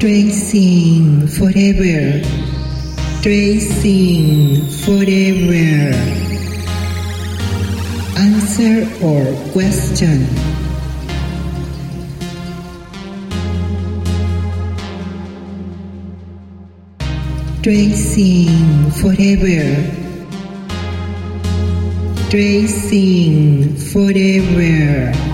Tracing forever. Tracing forever. Answer or question. Tracing forever. Tracing forever.